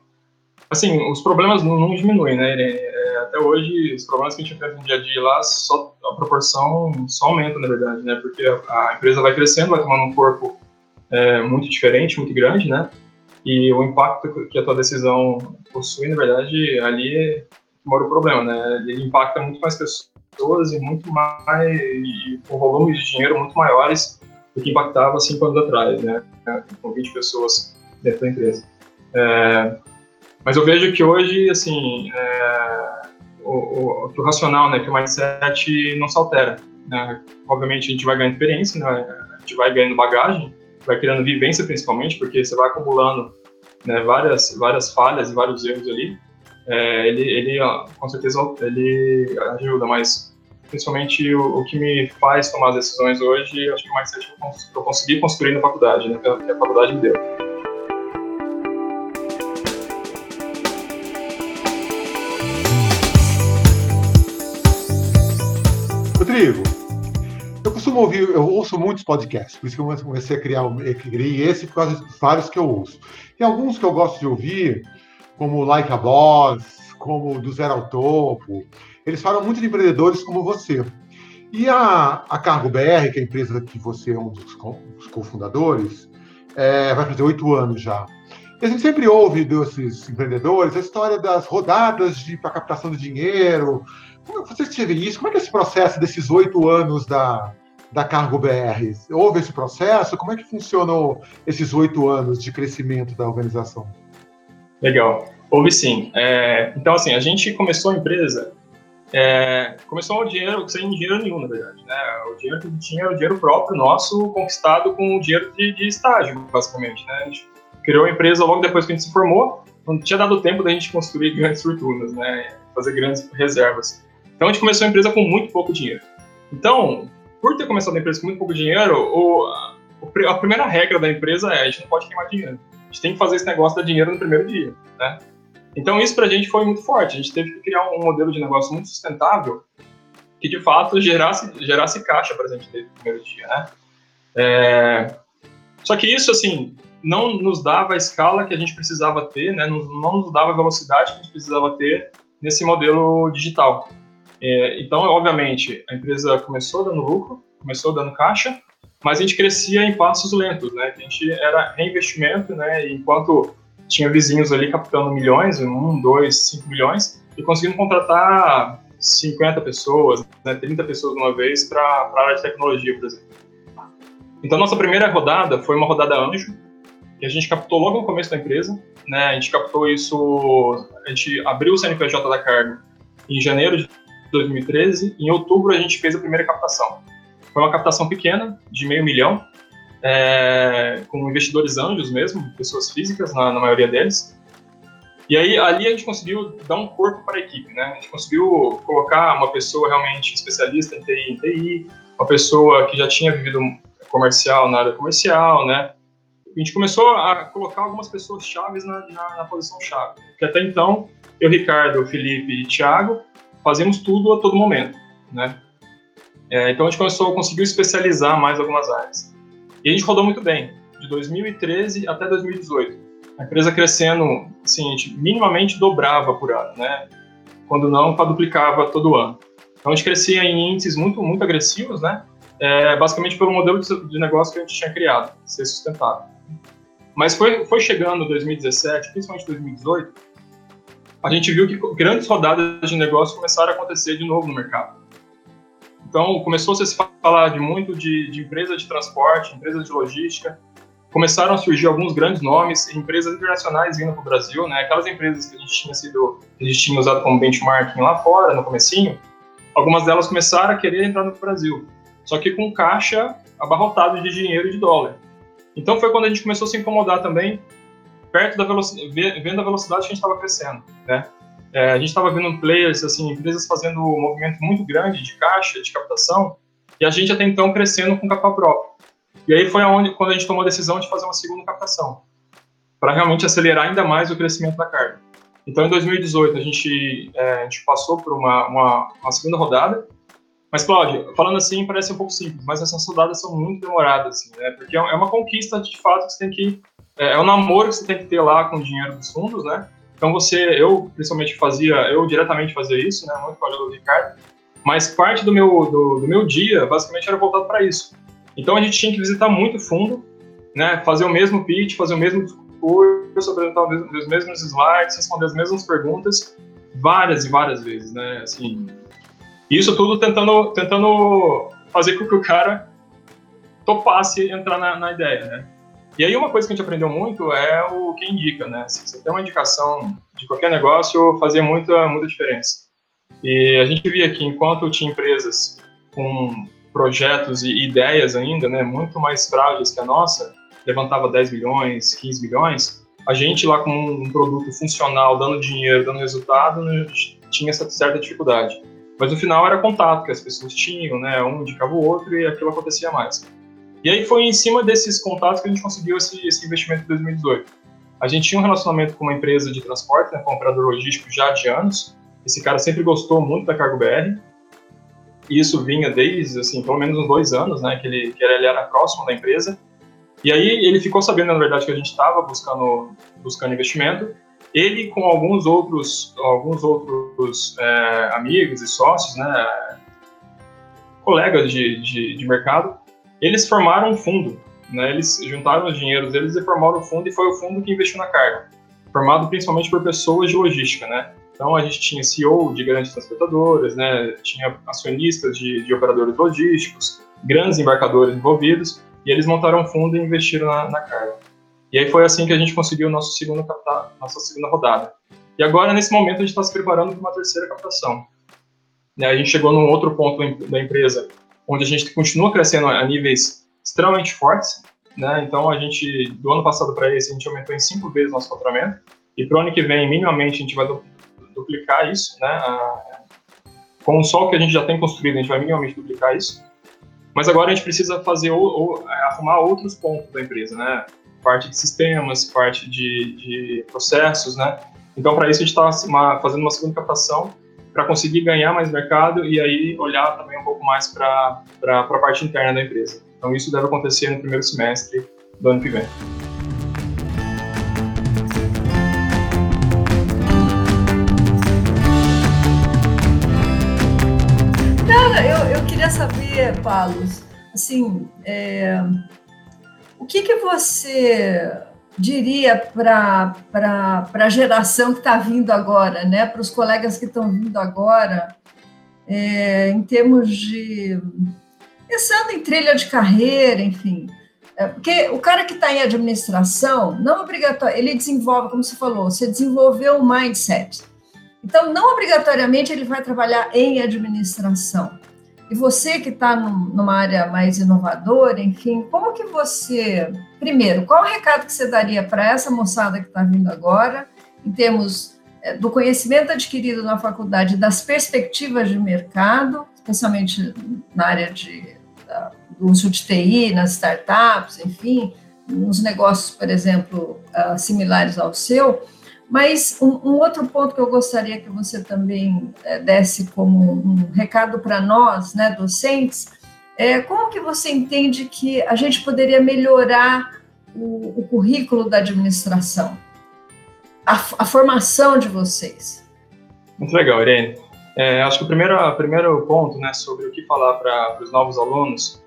assim, os problemas não, não diminuem, né? É, até hoje, os problemas que a gente enfrenta no dia a dia lá, só, a proporção só aumenta, na verdade, né? Porque a, a empresa vai crescendo, vai tomando um corpo é, muito diferente, muito grande, né? E o impacto que a tua decisão possui, na verdade, ali mora o problema, né? Ele impacta muito mais pessoas e muito mais, e com volumes de dinheiro muito maiores do que impactava cinco anos atrás, né? Com 20 pessoas dentro da empresa. É, mas eu vejo que hoje, assim, é, o, o, o, racional, né, que o mindset não se altera. Né? Obviamente a gente vai ganhando experiência, né? a gente vai ganhando bagagem, vai criando vivência principalmente, porque você vai acumulando né, várias, várias falhas e vários erros ali. É, ele, ele, com certeza, ele ajuda, mas principalmente o, o, que me faz tomar decisões hoje, acho que o mindset que eu consegui construir na faculdade, né, que a faculdade me deu. Rodrigo, eu costumo ouvir, eu ouço muitos podcasts, por isso que eu comecei a criar, esse por causa dos vários que eu ouço. Tem alguns que eu gosto de ouvir, como Like a Boss, como do Zero ao Topo. Eles falam muito de empreendedores como você. E a, a Cargo BR, que é a empresa que você é um dos, dos cofundadores, é, vai fazer oito anos já. E a gente sempre ouve desses empreendedores a história das rodadas para captação de dinheiro, como você teve isso? Como é que é esse processo desses oito anos da, da Cargo BR? Houve esse processo? Como é que funcionou esses oito anos de crescimento da organização? Legal. Houve sim. É, então, assim, a gente começou a empresa, é, começou o dinheiro sem dinheiro nenhum, na verdade. Né? O dinheiro que a gente tinha era o dinheiro próprio nosso, conquistado com o dinheiro de, de estágio, basicamente. Né? A gente criou a empresa logo depois que a gente se formou, não tinha dado tempo da gente construir grandes fortunas, né? fazer grandes reservas. Então a gente começou a empresa com muito pouco dinheiro. Então, por ter começado a empresa com muito pouco dinheiro, o, a primeira regra da empresa é a gente não pode queimar dinheiro. A gente tem que fazer esse negócio dar dinheiro no primeiro dia, né? Então isso para a gente foi muito forte. A gente teve que criar um modelo de negócio muito sustentável que de fato gerasse, gerasse caixa para a gente ter no primeiro dia, né? É... Só que isso assim não nos dava a escala que a gente precisava ter, né? Não, não nos dava a velocidade que a gente precisava ter nesse modelo digital. É, então, obviamente, a empresa começou dando lucro, começou dando caixa, mas a gente crescia em passos lentos, né? A gente era reinvestimento, né? E enquanto tinha vizinhos ali captando milhões, um, dois, cinco milhões, e conseguindo contratar 50 pessoas, né, 30 pessoas de uma vez para a área de tecnologia, por exemplo. Então, nossa primeira rodada foi uma rodada anjo, que a gente captou logo no começo da empresa, né? A gente captou isso, a gente abriu o CNPJ da Cargo em janeiro de 2013. Em outubro, a gente fez a primeira captação. Foi uma captação pequena, de meio milhão, é, com investidores anjos mesmo, pessoas físicas, na, na, maioria deles. E aí, ali a gente conseguiu dar um corpo para a equipe, né? A gente conseguiu colocar uma pessoa realmente especialista em TI, em TI uma pessoa que já tinha vivido comercial na área comercial, né? A gente começou a colocar algumas pessoas chaves na, na, na posição chave. Que até então, eu, Ricardo, Felipe e Thiago fazemos tudo a todo momento, né? É, então a gente começou, conseguiu especializar mais algumas áreas. E a gente rodou muito bem, de 2013 até 2018. A empresa crescendo, assim, a gente minimamente dobrava por ano, né? Quando não, quadruplicava todo ano. Então a gente crescia em índices muito, muito agressivos, né? É, basicamente pelo modelo de negócio que a gente tinha criado, ser sustentável. Mas foi, foi chegando 2017, principalmente 2018, a gente viu que grandes rodadas de negócio começaram a acontecer de novo no mercado. Então, começou -se a se falar de muito de, de empresas de transporte, empresas de logística, começaram a surgir alguns grandes nomes, empresas internacionais vindo para o Brasil, né? Aquelas empresas que a gente tinha sido, que a gente tinha usado como benchmarking lá fora, no comecinho, algumas delas começaram a querer entrar no Brasil, só que com caixa abarrotado de dinheiro e de dólar. Então foi quando a gente começou a se incomodar também perto da velocidade, vendo a velocidade que a gente estava crescendo, né? É, a gente estava vendo players, assim, empresas fazendo um movimento muito grande de caixa, de captação, e a gente até então crescendo com capital próprio. E aí foi aonde, quando a gente tomou a decisão de fazer uma segunda captação, para realmente acelerar ainda mais o crescimento da carga. Então, em 2018, a gente, é, a gente passou por uma, uma, uma, segunda rodada. Mas, Cláudio, falando assim, parece um pouco simples, mas essas rodadas são muito demoradas, assim, né? Porque é uma conquista, de fato, que você tem que... É, é um namoro que você tem que ter lá com o dinheiro dos fundos, né? Então, você... Eu, principalmente, fazia... Eu diretamente fazia isso, né? Muito com do Ricardo. Mas parte do meu, do, do meu dia, basicamente, era voltado para isso. Então, a gente tinha que visitar muito fundo, né? Fazer o mesmo pitch, fazer o mesmo curso, apresentar os mesmos slides, responder as mesmas perguntas várias e várias vezes, né? Assim, isso tudo tentando, tentando fazer com que o cara topasse entrar na, na ideia, né? E aí uma coisa que a gente aprendeu muito é o que indica, né? Se você tem uma indicação de qualquer negócio, fazia muita, muita diferença. E a gente via que enquanto tinha empresas com projetos e ideias ainda, né, muito mais frágeis que a nossa, levantava 10 milhões, 15 milhões, a gente lá com um produto funcional, dando dinheiro, dando resultado, né, tinha essa certa dificuldade. Mas no final era contato que as pessoas tinham, né? Um indicava o outro e aquilo acontecia mais. E aí foi em cima desses contatos que a gente conseguiu esse, esse investimento em 2018. A gente tinha um relacionamento com uma empresa de transporte, né, com um operador logístico já de anos. Esse cara sempre gostou muito da Cargo BR. E isso vinha desde, assim, pelo menos uns dois anos, né, que ele, que ele era próximo da empresa. E aí ele ficou sabendo, na verdade, que a gente estava buscando, buscando investimento. Ele com alguns outros, alguns outros é, amigos e sócios, né, colegas de, de, de, mercado, eles formaram um fundo. Né, eles juntaram os dinheiros deles e formaram um fundo, e foi o fundo que investiu na carga. Formado principalmente por pessoas de logística, né? Então a gente tinha CEO de grandes transportadoras, né? Tinha acionistas de, de operadores logísticos, grandes embarcadores envolvidos, e eles montaram um fundo e investiram na, na carga. E aí foi assim que a gente conseguiu nosso segundo capta, nossa segunda rodada. E agora, nesse momento, a gente está se preparando para uma terceira captação. Né, a gente chegou num outro ponto da empresa, onde a gente continua crescendo a níveis extremamente fortes. Né? Então, a gente, do ano passado para esse, a gente aumentou em cinco vezes nosso faturamento. E para o ano que vem, minimamente, a gente vai duplicar isso. Né? Com o sol que a gente já tem construído, a gente vai minimamente duplicar isso. Mas agora a gente precisa fazer ou, ou, arrumar outros pontos da empresa, né? Parte de sistemas, parte de, de processos, né? Então, para isso, a gente está fazendo uma segunda captação para conseguir ganhar mais mercado e aí olhar também um pouco mais para a parte interna da empresa. Então, isso deve acontecer no primeiro semestre do ano que vem. saber, Paulo, assim, é, o que, que você diria para a geração que está vindo agora, né? para os colegas que estão vindo agora, é, em termos de. pensando em trilha de carreira, enfim. É, porque o cara que está em administração, não obrigatório, ele desenvolve, como você falou, você desenvolveu um mindset. Então, não obrigatoriamente ele vai trabalhar em administração. E você que está numa área mais inovadora, enfim, como que você, primeiro, qual o recado que você daria para essa moçada que está vindo agora, em termos é, do conhecimento adquirido na faculdade, das perspectivas de mercado, especialmente na área de, do uso de TI, nas startups, enfim, nos negócios, por exemplo, uh, similares ao seu, mas um, um, outro ponto que eu gostaria que você também é, desse como um recado para nós, né, docentes, é como que você entende que a gente poderia melhorar o, o currículo da administração, a, a, formação de vocês? Muito legal, Irene. É, acho que o primeiro, o primeiro ponto, né, sobre o que falar para os novos alunos,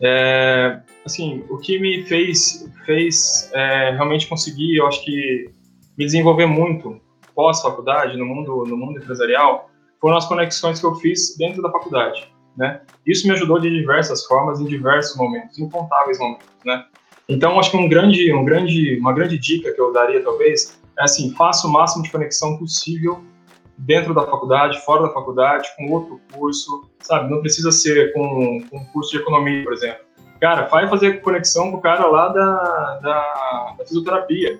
é, assim, o que me fez, fez é, realmente conseguir, eu acho que me desenvolver muito pós-faculdade, no mundo, no mundo empresarial, foram as conexões que eu fiz dentro da faculdade, né? Isso me ajudou de diversas formas, em diversos momentos, incontáveis momentos, né? Então, acho que um grande, um grande, uma grande dica que eu daria, talvez, é assim, faça o máximo de conexão possível dentro da faculdade, fora da faculdade, com outro curso, sabe? Não precisa ser com, com um curso de economia, por exemplo. Cara, vai fazer conexão com o cara lá da, da, da fisioterapia,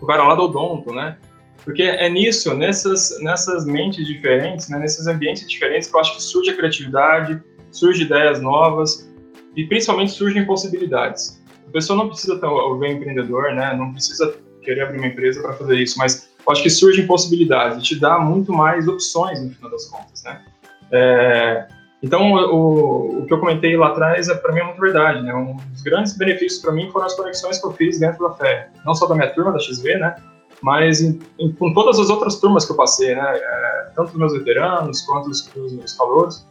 o cara lá do odonto, né? Porque é nisso, nessas, nessas mentes diferentes, né, nesses ambientes diferentes que eu acho que surge a criatividade, surge ideias novas. e principalmente surgem possibilidades. A pessoa não precisa ter bem empreendedor, né? Não precisa querer abrir uma empresa para fazer isso, mas eu acho que surgem possibilidades te dá muito mais opções no final das contas, né? É, então, o, o, que eu comentei lá atrás, é, para mim, é muito verdade, né? Um dos grandes benefícios para mim foram as conexões que eu fiz dentro da fé. Não só da minha turma, da XV, né? Mas em, em, com todas as outras turmas que eu passei, né? É, tanto os meus veteranos quanto os, meus calouros.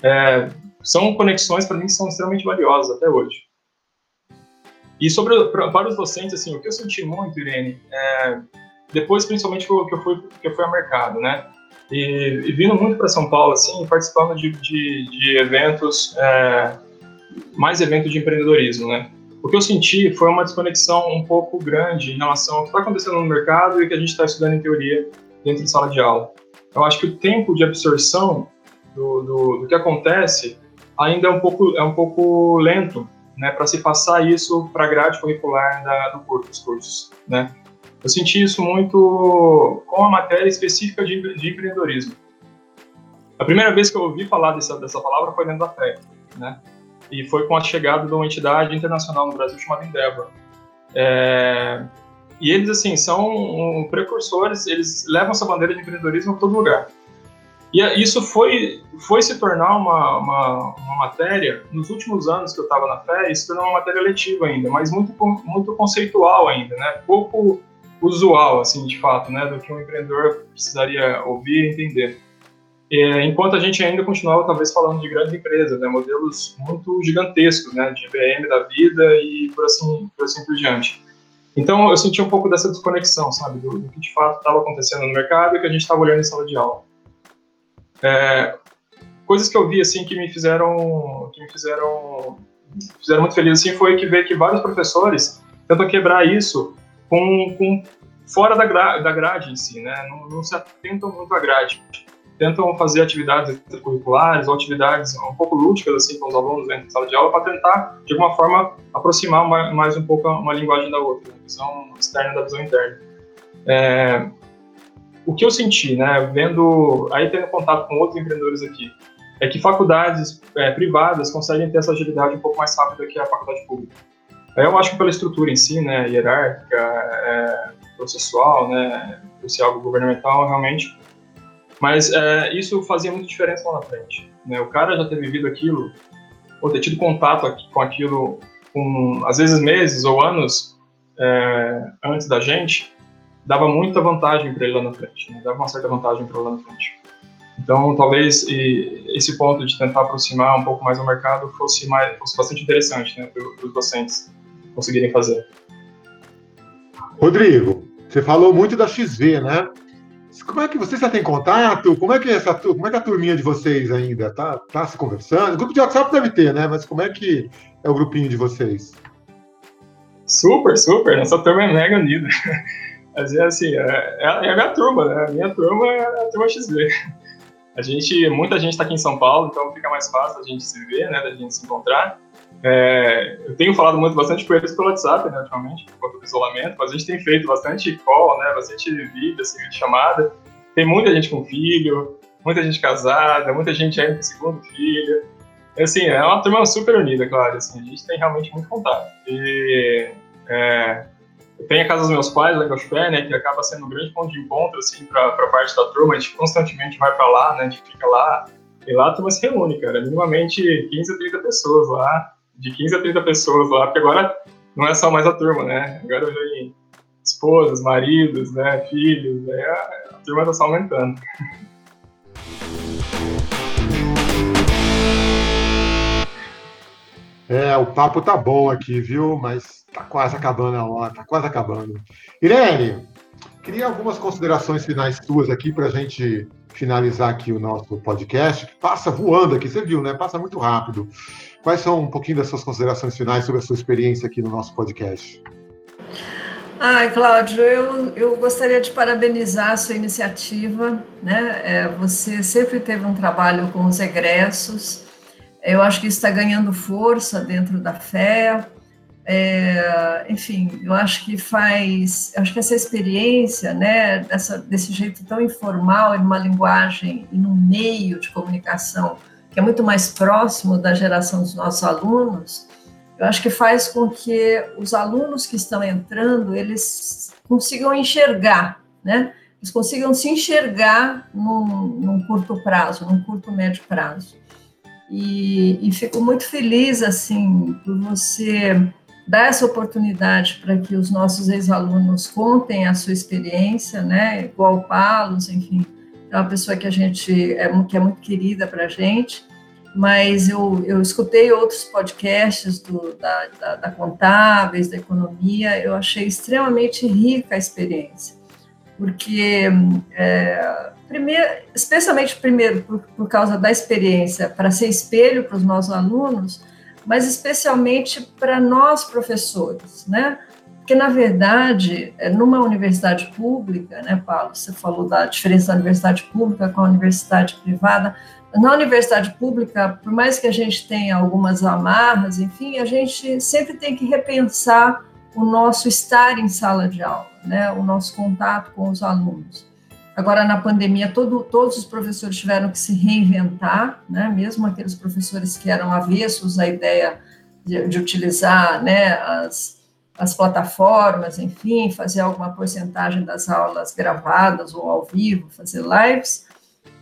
É, são conexões para mim que são extremamente valiosas até hoje. E sobre pra, para os docentes, assim, o que eu senti muito, Irene, é, depois principalmente que eu, que eu fui que eu fui ao mercado, né? E, e vindo muito para São Paulo, assim, participando de, de, de eventos, é, mais eventos de empreendedorismo, né? O que eu senti foi uma desconexão um pouco grande em relação ao que está acontecendo no mercado e que a gente está estudando em teoria dentro de sala de aula. Eu acho que o tempo de absorção do, do, do que acontece ainda é um pouco, é um pouco lento, né, para se passar isso para a grade curricular da, do curso, dos cursos, né. Eu senti isso muito com a matéria específica de, de empreendedorismo. A primeira vez que eu ouvi falar dessa, dessa palavra foi dentro da FEC, né, e foi com a chegada de uma entidade internacional no Brasil chamada Endeavor. É, e eles, assim, são precursores, eles levam essa bandeira de empreendedorismo a todo lugar. E isso foi, foi se tornar uma, uma, uma matéria, nos últimos anos que eu estava na FÉ, isso tornou uma matéria letiva ainda, mas muito, muito conceitual ainda, né? Pouco usual, assim, de fato, né? Do que um empreendedor precisaria ouvir e entender. E, enquanto a gente ainda continuava, talvez, falando de grandes empresas, né? Modelos muito gigantescos, né? De IBM da vida e por assim por, assim por diante. Então, eu senti um pouco dessa desconexão, sabe? Do, do que, de fato, estava acontecendo no mercado e que a gente estava olhando em sala de aula. É, coisas que eu vi assim que me fizeram que me fizeram fizeram muito feliz assim foi que ver que vários professores tentam quebrar isso com, com fora da, gra, da grade em si, né? Não, não, se atentam muito à grade. Tentam fazer atividades curriculares ou atividades um pouco lúdicas assim com os alunos dentro da sala de aula para tentar de alguma forma aproximar mais, mais um pouco uma linguagem da outra, a visão externa da visão interna. É, o que eu senti, né, vendo, aí tendo contato com outros empreendedores aqui, é que faculdades é, privadas conseguem ter essa agilidade um pouco mais rápida que a faculdade pública. Eu acho que pela estrutura em si, né, hierárquica, é, processual, né, esse algo governamental, realmente. Mas é, isso fazia muita diferença lá na frente. Né? O cara já ter vivido aquilo, ou ter tido contato com aquilo, com, às vezes meses ou anos é, antes da gente, dava muita vantagem para ele lá na frente, né? dava uma certa vantagem para ele lá na frente. Então, talvez esse ponto de tentar aproximar um pouco mais o mercado fosse, mais, fosse bastante interessante né, para os docentes conseguirem fazer. Rodrigo, você falou muito da XV, né? Como é que vocês já têm contato? Como é que essa, como é que a turminha de vocês ainda tá, tá se conversando? O grupo de WhatsApp deve ter, né? Mas como é que é o grupinho de vocês? Super, super. Nossa turma é mega unida. Mas é assim, é, é, é a minha turma, né? A minha turma é a turma XV. A gente, muita gente está aqui em São Paulo, então fica mais fácil a gente se ver, né? Da gente se encontrar. É, eu tenho falado muito bastante com eles pelo WhatsApp, né, ultimamente, por conta do isolamento, mas a gente tem feito bastante call, né, bastante vídeo, assim, de chamada. Tem muita gente com filho, muita gente casada, muita gente ainda com segundo filho. Assim, é uma turma super unida, claro, assim, a gente tem realmente muito contato. E é, tem a casa dos meus pais, lá em Gospé, né, que acaba sendo um grande ponto de encontro, assim, para parte da turma. A gente constantemente vai para lá, né, a gente fica lá. E lá a turma se reúne, cara, minimamente 15 a 30 pessoas lá, de 15 a 30 pessoas lá, porque agora não é só mais a turma, né, agora vem esposas, maridos, né, filhos, né, a, turma está só aumentando. É, o papo tá bom aqui, viu? Mas tá quase acabando a hora, tá quase acabando. Irene, queria algumas considerações finais tuas aqui para a gente finalizar aqui o nosso podcast, que passa voando aqui, você viu, né? Passa muito rápido. Quais são um pouquinho das suas considerações finais sobre a sua experiência aqui no nosso podcast? Ai, Cláudio, eu, eu gostaria de parabenizar a sua iniciativa, né? É, você sempre teve um trabalho com os egressos, eu acho que isso está ganhando força dentro da fé. É, enfim, eu acho que faz, acho que essa experiência, né, dessa, desse jeito tão informal, em uma linguagem e num meio de comunicação que é muito mais próximo da geração dos nossos alunos, eu acho que faz com que os alunos que estão entrando, eles consigam enxergar, né? Eles consigam se enxergar num, num curto prazo, num curto médio prazo. E, e fico muito feliz, assim, por você dar essa oportunidade para que os nossos ex-alunos contem a sua experiência, né? Igual o Palos, enfim, é uma pessoa que a gente é, que é muito querida para a gente, mas eu, eu escutei outros podcasts do, da, da, da Contábeis, da Economia, eu achei extremamente rica a experiência, porque, é, primeiro, especialmente primeiro por, por causa da experiência, para ser espelho para os nossos alunos, mas especialmente para nós professores, né? Porque, na verdade, é, numa universidade pública, né, Paulo, você falou da diferença da universidade pública com a universidade privada. Na universidade pública, por mais que a gente tenha algumas amarras, enfim, a gente sempre tem que repensar o nosso estar em sala de aula, né, o nosso contato com os alunos. Agora, na pandemia, todo, todos os professores tiveram que se reinventar, né, mesmo aqueles professores que eram avessos à ideia de, de utilizar né, as, as plataformas, enfim, fazer alguma porcentagem das aulas gravadas ou ao vivo, fazer lives,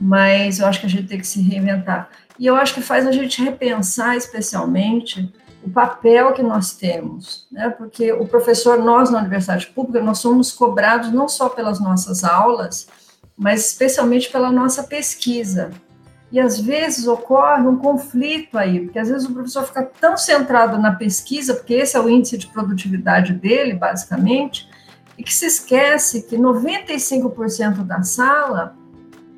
mas eu acho que a gente tem que se reinventar. E eu acho que faz a gente repensar, especialmente, o papel que nós temos, né? Porque o professor, nós na universidade pública, nós somos cobrados não só pelas nossas aulas, mas especialmente pela nossa pesquisa. E às vezes ocorre um conflito aí, porque às vezes o professor fica tão centrado na pesquisa, porque esse é o índice de produtividade dele, basicamente, e que se esquece que 95% da sala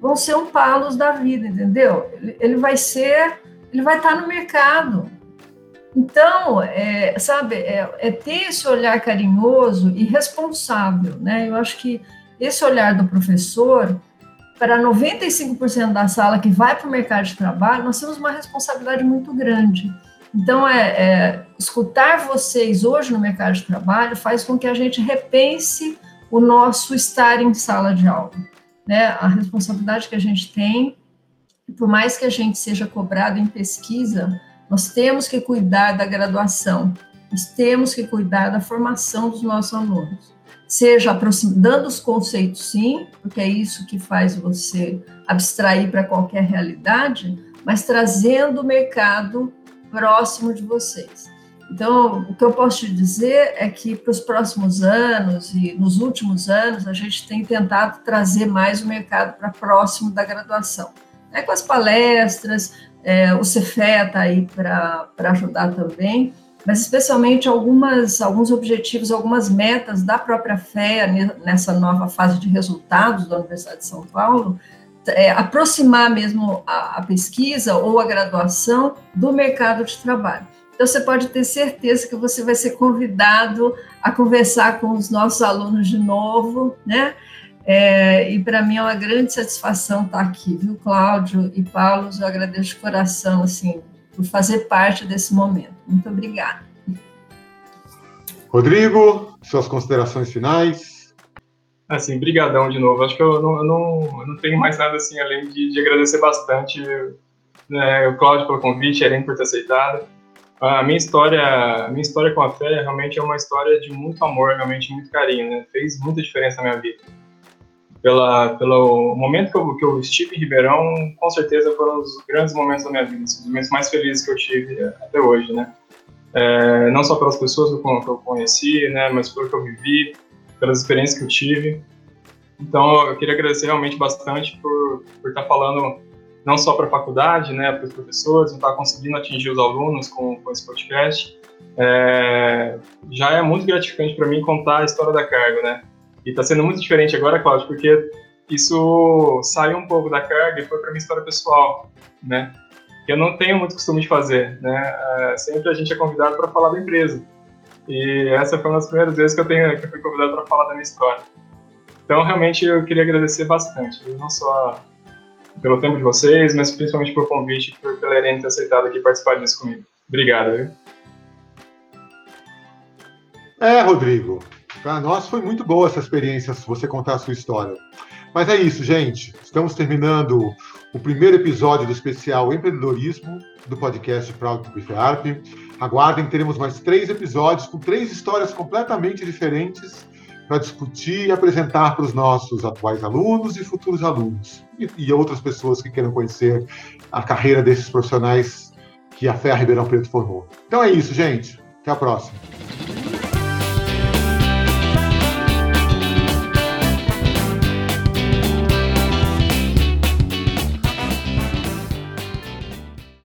vão ser um palos da vida, entendeu? Ele, vai ser, ele vai estar no mercado. Então, é, sabe, é, é ter esse olhar carinhoso e responsável, né? Eu acho que esse olhar do professor para 95% da sala que vai para o mercado de trabalho, nós temos uma responsabilidade muito grande. Então, é, é, escutar vocês hoje no mercado de trabalho faz com que a gente repense o nosso estar em sala de aula, né? A responsabilidade que a gente tem, por mais que a gente seja cobrado em pesquisa, nós temos que cuidar da graduação, nós temos que cuidar da formação dos nossos alunos seja aproximando os conceitos, sim, porque é isso que faz você abstrair para qualquer realidade, mas trazendo o mercado próximo de vocês. Então, o que eu posso te dizer é que para os próximos anos e nos últimos anos, a gente tem tentado trazer mais o mercado para próximo da graduação. É, com as palestras, é, o Cefé está aí para ajudar também, mas especialmente algumas, alguns objetivos, algumas metas da própria FEA nessa nova fase de resultados da Universidade de São Paulo, é, aproximar mesmo a, a, pesquisa ou a graduação do mercado de trabalho. Então, você pode ter certeza que você vai ser convidado a conversar com os nossos alunos de novo, né? É, e para mim é uma grande satisfação estar aqui, viu, Cláudio e Paulo? Eu agradeço de coração, assim, por fazer parte desse momento. Muito obrigada. Rodrigo, suas considerações finais? Assim, brigadão de novo. Acho que eu não, eu não, eu não tenho mais nada assim além de, de agradecer bastante né, o Cláudio pelo convite, a Eren por ter aceitado. A minha história, a minha história com a fé realmente é uma história de muito amor, realmente muito carinho, né? Fez muita diferença na minha vida pela, pelo momento que eu, que eu estive em Ribeirão, com certeza foram os grandes momentos da minha vida, os momentos mais felizes que eu tive até hoje, né? É, não só pelas pessoas que eu, que eu conheci, né, mas pelo que eu vivi, pelas experiências que eu tive. Então, eu queria agradecer realmente bastante por, por estar falando não só para a faculdade, né, para os professores, estar conseguindo atingir os alunos com, com esse podcast. É, já é muito gratificante para mim contar a história da carga, né? E está sendo muito diferente agora, Cláudio, porque isso saiu um pouco da carga e foi para minha história pessoal, né? Que eu não tenho muito costume de fazer, né? É, sempre a gente é convidado para falar da empresa. E essa foi uma das primeiras vezes que eu, tenho, que eu fui convidado para falar da minha história. Então, realmente, eu queria agradecer bastante, não só pelo tempo de vocês, mas principalmente pelo convite, por, pela Irene ter aceitado aqui participar disso comigo. Obrigado. Viu? É, Rodrigo, para nós foi muito boa essa experiência, você contar a sua história. Mas é isso, gente. Estamos terminando o primeiro episódio do especial Empreendedorismo do podcast Proud to be. Aguardem, teremos mais três episódios com três histórias completamente diferentes para discutir e apresentar para os nossos atuais alunos e futuros alunos e, e, outras pessoas que queiram conhecer a carreira desses profissionais que a FEA Ribeirão Preto formou. Então é isso, gente. Até a próxima.